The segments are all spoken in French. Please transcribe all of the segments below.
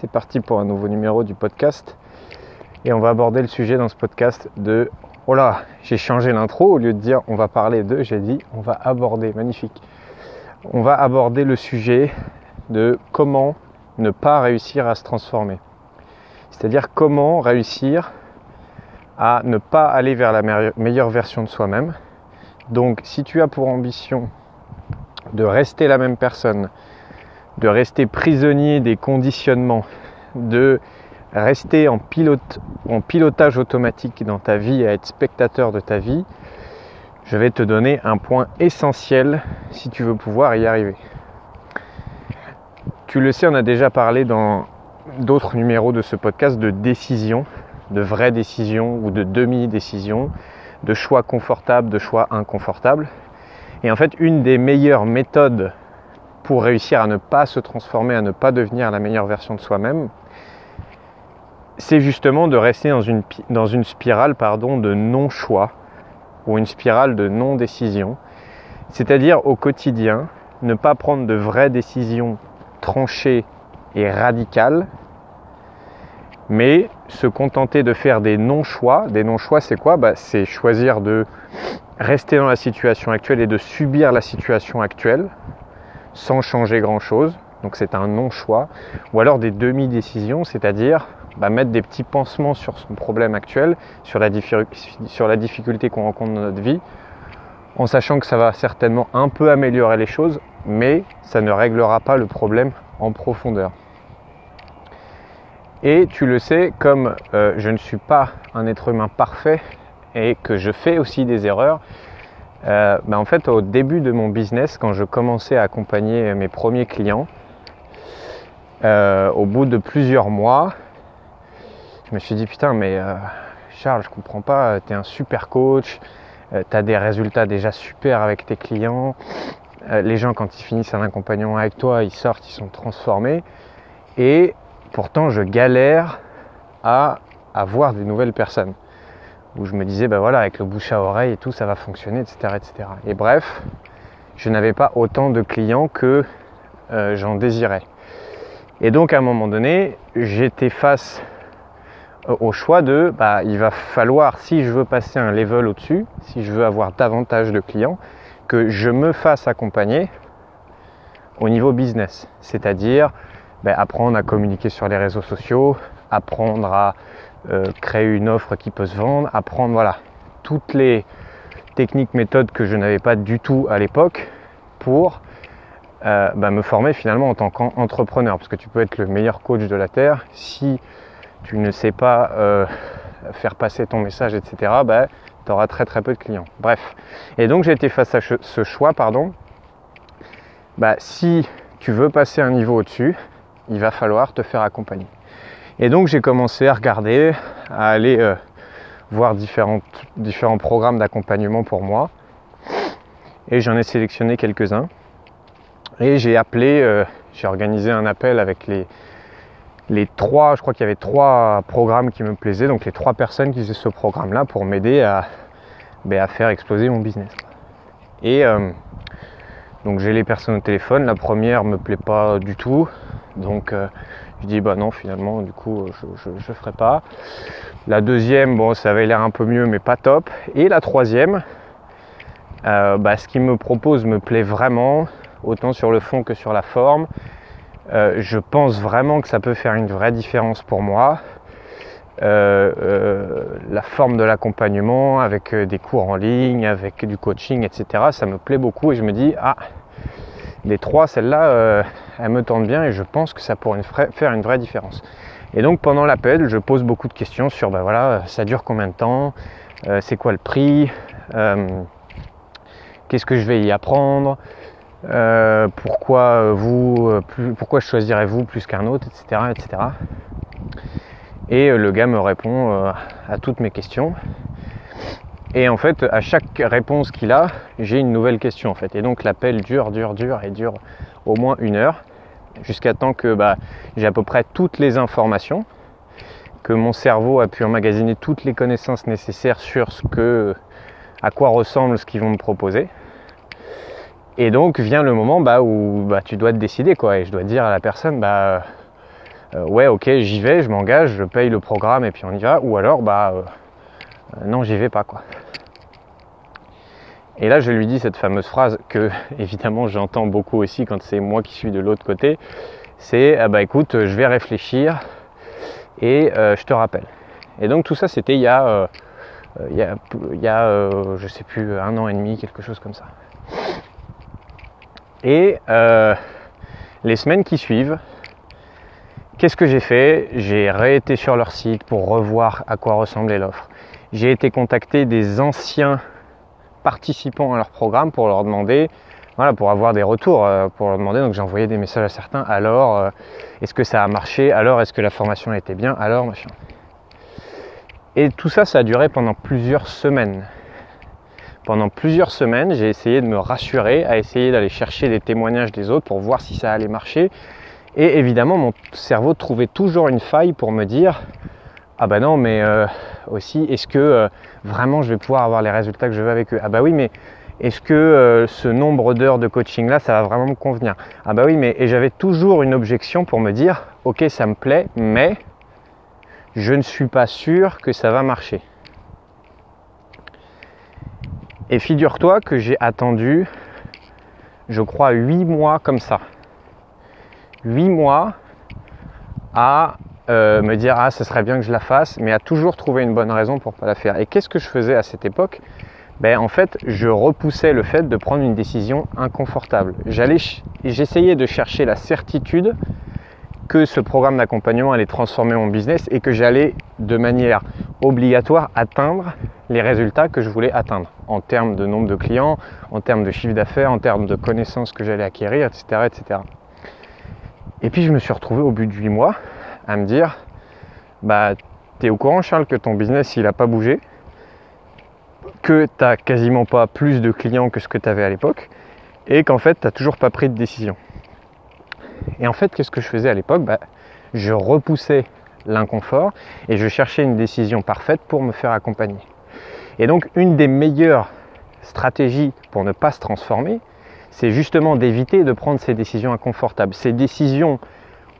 c'est parti pour un nouveau numéro du podcast. Et on va aborder le sujet dans ce podcast de... Oh là, j'ai changé l'intro, au lieu de dire on va parler de, j'ai dit on va aborder, magnifique. On va aborder le sujet de comment ne pas réussir à se transformer. C'est-à-dire comment réussir à ne pas aller vers la meilleure version de soi-même. Donc si tu as pour ambition de rester la même personne, de rester prisonnier des conditionnements, de rester en, pilotage automatique dans ta vie, à être spectateur de ta vie, je vais te donner un point essentiel si tu veux pouvoir y arriver. Tu le sais, on a déjà parlé dans d'autres numéros de ce podcast de décision, de vraies décisions ou de demi-décisions, de choix confortables, de choix inconfortables. Et en fait, une des meilleures méthodes pour réussir à ne pas se transformer, à ne pas devenir la meilleure version de soi-même, c'est justement de rester dans une, dans une spirale pardon, de non-choix ou une spirale de non-décision. C'est-à-dire au quotidien, ne pas prendre de vraies décisions tranchées et radicales, mais se contenter de faire des non-choix. Des non-choix, c'est quoi? Bah, C'est choisir de rester dans la situation actuelle et de subir la situation actuelle sans changer grand-chose. Donc c'est un non-choix. Ou alors des demi-décisions, c'est-à-dire bah, mettre des petits pansements sur son problème actuel, sur la, difficulté qu'on rencontre dans notre vie, en sachant que ça va certainement un peu améliorer les choses, mais ça ne réglera pas le problème en profondeur. Et tu le sais, comme euh, je ne suis pas un être humain parfait et que je fais aussi des erreurs, euh, bah, en fait au début de mon business, quand je commençais à accompagner mes premiers clients, euh, au bout de plusieurs mois, je me suis dit putain mais Charles je comprends pas, tu es un super coach, tu as des résultats déjà super avec tes clients, les gens quand ils finissent un accompagnement avec toi, ils sortent, ils sont transformés et Pourtant, je galère à avoir des nouvelles personnes. Où je me disais, ben voilà, avec le bouche à oreille et tout, ça va fonctionner, etc. etc. Et bref, je n'avais pas autant de clients que euh, j'en désirais. Et donc, à un moment donné, j'étais face au choix de, bah, il va falloir, si je veux passer un level au-dessus, si je veux avoir davantage de clients, que je me fasse accompagner au niveau business. C'est-à-dire ben, apprendre à communiquer sur les réseaux sociaux, apprendre à euh, créer une offre qui peut se vendre, apprendre voilà toutes les techniques, méthodes que je n'avais pas du tout à l'époque pour euh, ben, me former finalement en tant qu'entrepreneur. Parce que tu peux être le meilleur coach de la Terre si tu ne sais pas euh, faire passer ton message, etc. Ben, tu auras très très peu de clients. Bref. Et donc j'ai été face à ce choix, pardon. si tu veux passer un niveau au-dessus, il va falloir te faire accompagner. Et donc j'ai commencé à regarder, à aller euh, voir différents, différents programmes d'accompagnement pour moi. Et j'en ai sélectionné quelques-uns. Et j'ai appelé, euh, j'ai organisé un appel avec les, les trois, je crois qu'il y avait trois programmes qui me plaisaient, donc les trois personnes qui faisaient ce programme-là pour m'aider à, ben, à faire exploser mon business. Et euh, donc j'ai les personnes au téléphone, la première me plaît pas du tout, donc je dis bah non finalement du coup je, je, ferai pas. La deuxième, bon ça avait l'air un peu mieux mais pas top. Et la troisième, euh, bah, ce qu'il me propose me plaît vraiment, autant sur le fond que sur la forme. Euh, je pense vraiment que ça peut faire une vraie différence pour moi. la forme de l'accompagnement avec des cours en ligne, avec du coaching, etc. Ça me plaît beaucoup et je me dis ah les trois, celles-là, euh, elles me tentent bien et je pense que ça pourrait faire une vraie différence. Et donc pendant l'appel, je pose beaucoup de questions sur, ben voilà, ça dure combien de temps, euh, c'est quoi le prix, euh, qu'est-ce que je vais y apprendre, pourquoi vous, pourquoi je choisirais vous plus qu'un autre, etc., etc. Et le gars me répond à toutes mes questions. Et en fait, à chaque réponse qu'il a, j'ai une nouvelle question en fait. Et donc l'appel dure, dure, dure et dure au moins une heure, jusqu'à temps que bah, j'ai à peu près toutes les informations, que mon cerveau a pu emmagasiner toutes les connaissances nécessaires sur ce que, à quoi ressemble ce qu'ils vont me proposer. Et donc vient le moment bah, où bah, tu dois te décider quoi. Et je dois dire à la personne, bah euh, ouais, ok, j'y vais, je m'engage, je paye le programme et puis on y va. Ou alors, bah, euh, non, j'y vais pas, quoi. Et là, je lui dis cette fameuse phrase que, évidemment, j'entends beaucoup aussi quand c'est moi qui suis de l'autre côté. C'est, ah bah écoute, je vais réfléchir et je te rappelle. Et donc tout ça, c'était il y a, il y a, il y a je sais plus, un an et demi, quelque chose comme ça. Et les semaines qui suivent, Qu'est-ce que j'ai fait? J'ai réété sur leur site pour revoir à quoi ressemblait l'offre. J'ai été contacter des anciens participants à leur programme pour leur demander, voilà, pour avoir des retours, euh, pour leur demander. Donc j'ai envoyé des messages à certains. Alors, euh, est-ce que ça a marché? Alors, est-ce que la formation été bien? Alors, machin. Et tout ça, ça a duré pendant plusieurs semaines. Pendant plusieurs semaines, j'ai essayé de me rassurer, à essayer d'aller chercher des témoignages des autres pour voir si ça allait marcher, et évidemment, mon cerveau trouvait toujours une faille pour me dire Ah bah non, mais euh, aussi, est-ce que euh, vraiment je vais pouvoir avoir les résultats que je veux avec eux? Ah bah oui, mais est-ce que euh, ce nombre d'heures de coaching là, ça va vraiment me convenir? Ah bah oui, mais et j'avais toujours une objection pour me dire Ok, ça me plaît, mais je ne suis pas sûr que ça va marcher. Et figure-toi que j'ai attendu, je crois, 8 mois comme ça. 8 mois à euh, me dire ah ce serait bien que je la fasse, mais à toujours trouver une bonne raison pour pas la faire. Et qu'est-ce que je faisais à cette époque? Ben, en fait, je repoussais le fait de prendre une décision inconfortable. J'allais, j'essayais de chercher la certitude que ce programme d'accompagnement allait transformer mon business et que j'allais de manière obligatoire atteindre les résultats que je voulais atteindre en termes de nombre de clients, en termes de chiffre d'affaires, en termes de connaissances que j'allais acquérir, etc., etc. Et puis je me suis retrouvé au bout de 8 mois à me dire bah t'es au courant Charles que ton business il a pas bougé, que t'as quasiment pas plus de clients que ce que tu avais à l'époque, et qu'en fait t'as toujours pas pris de décision. Et en fait qu'est-ce que je faisais à l'époque? Bah, Je repoussais l'inconfort et je cherchais une décision parfaite pour me faire accompagner. Et donc une des meilleures stratégies pour ne pas se transformer, c'est justement d'éviter de prendre ces décisions inconfortables, ces décisions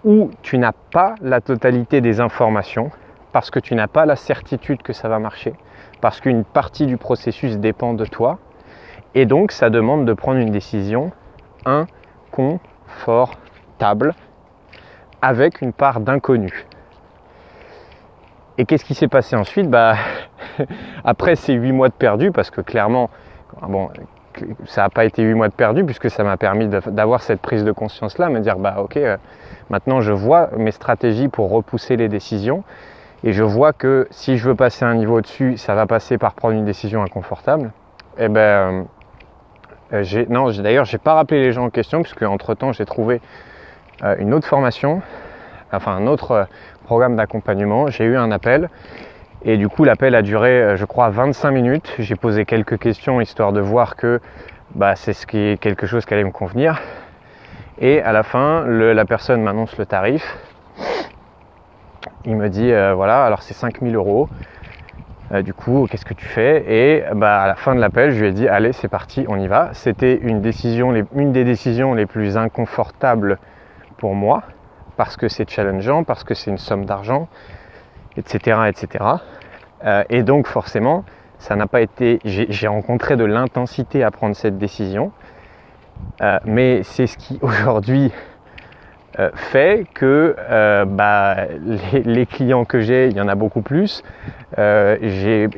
où tu n'as pas la totalité des informations, parce que tu n'as pas la certitude que ça va marcher, parce qu'une partie du processus dépend de toi, et donc ça demande de prendre une décision inconfortable avec une part d'inconnu. Et qu'est-ce qui s'est passé ensuite? Bah, Après ces huit mois de perdu, parce que clairement, bon, ça n'a pas été 8 mois de perdu puisque ça m'a permis d'avoir cette prise de conscience là, me dire bah ok, euh, maintenant je vois mes stratégies pour repousser les décisions et je vois que si je veux passer un niveau au-dessus, ça va passer par prendre une décision inconfortable. Et eh ben euh, euh, d'ailleurs j'ai pas rappelé les gens en question puisque entre temps j'ai trouvé une autre formation, enfin un autre programme d'accompagnement. J'ai eu un appel et du coup, l'appel a duré, euh, je crois, 25 minutes. J'ai posé quelques questions histoire de voir que bah, c'est ce qui est quelque chose qui allait me convenir. Et à la fin, la personne m'annonce le tarif. Il me dit, euh, voilà, alors c'est 5000 euros. Euh, du coup, qu'est-ce que tu fais? Et bah, à la fin de l'appel, je lui ai dit, allez, c'est parti, on y va. C'était une, décision, une des décisions les plus inconfortables pour moi, parce que c'est challengeant, parce que c'est une somme d'argent, etc. etc. Euh, et donc forcément, ça n'a pas été. J'ai rencontré de l'intensité à prendre cette décision, euh, mais c'est ce qui aujourd'hui euh, fait que bah, les, clients que j'ai, il y en a beaucoup plus. j'ai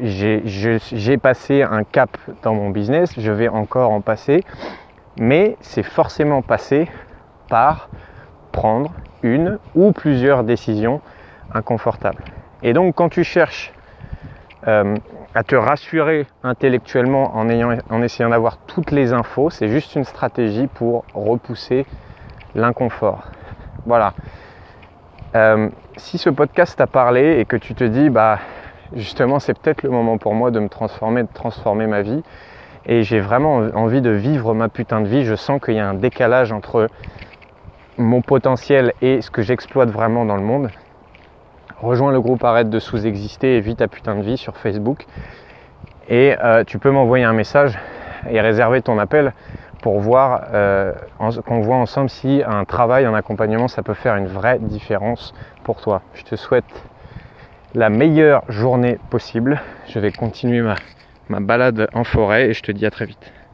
passé un cap dans mon business, je vais encore en passer, mais c'est forcément passé par prendre une ou plusieurs décisions inconfortables. Et donc quand tu cherches euh, à te rassurer intellectuellement en, ayant, en essayant d'avoir toutes les infos, c'est juste une stratégie pour repousser l'inconfort. Voilà. Euh, si ce podcast t'a parlé et que tu te dis, bah justement c'est peut-être le moment pour moi de me transformer, de transformer ma vie, et j'ai vraiment envie de vivre ma putain de vie, je sens qu'il y a un décalage entre mon potentiel et ce que j'exploite vraiment dans le monde, rejoins le groupe Arrête de sous-exister et vis ta putain de vie sur Facebook. Et euh, tu peux m'envoyer un message et réserver ton appel pour voir, euh, qu'on voit ensemble si un travail, un accompagnement, ça peut faire une vraie différence pour toi. Je te souhaite la meilleure journée possible. Je vais continuer ma, ma balade en forêt et je te dis à très vite.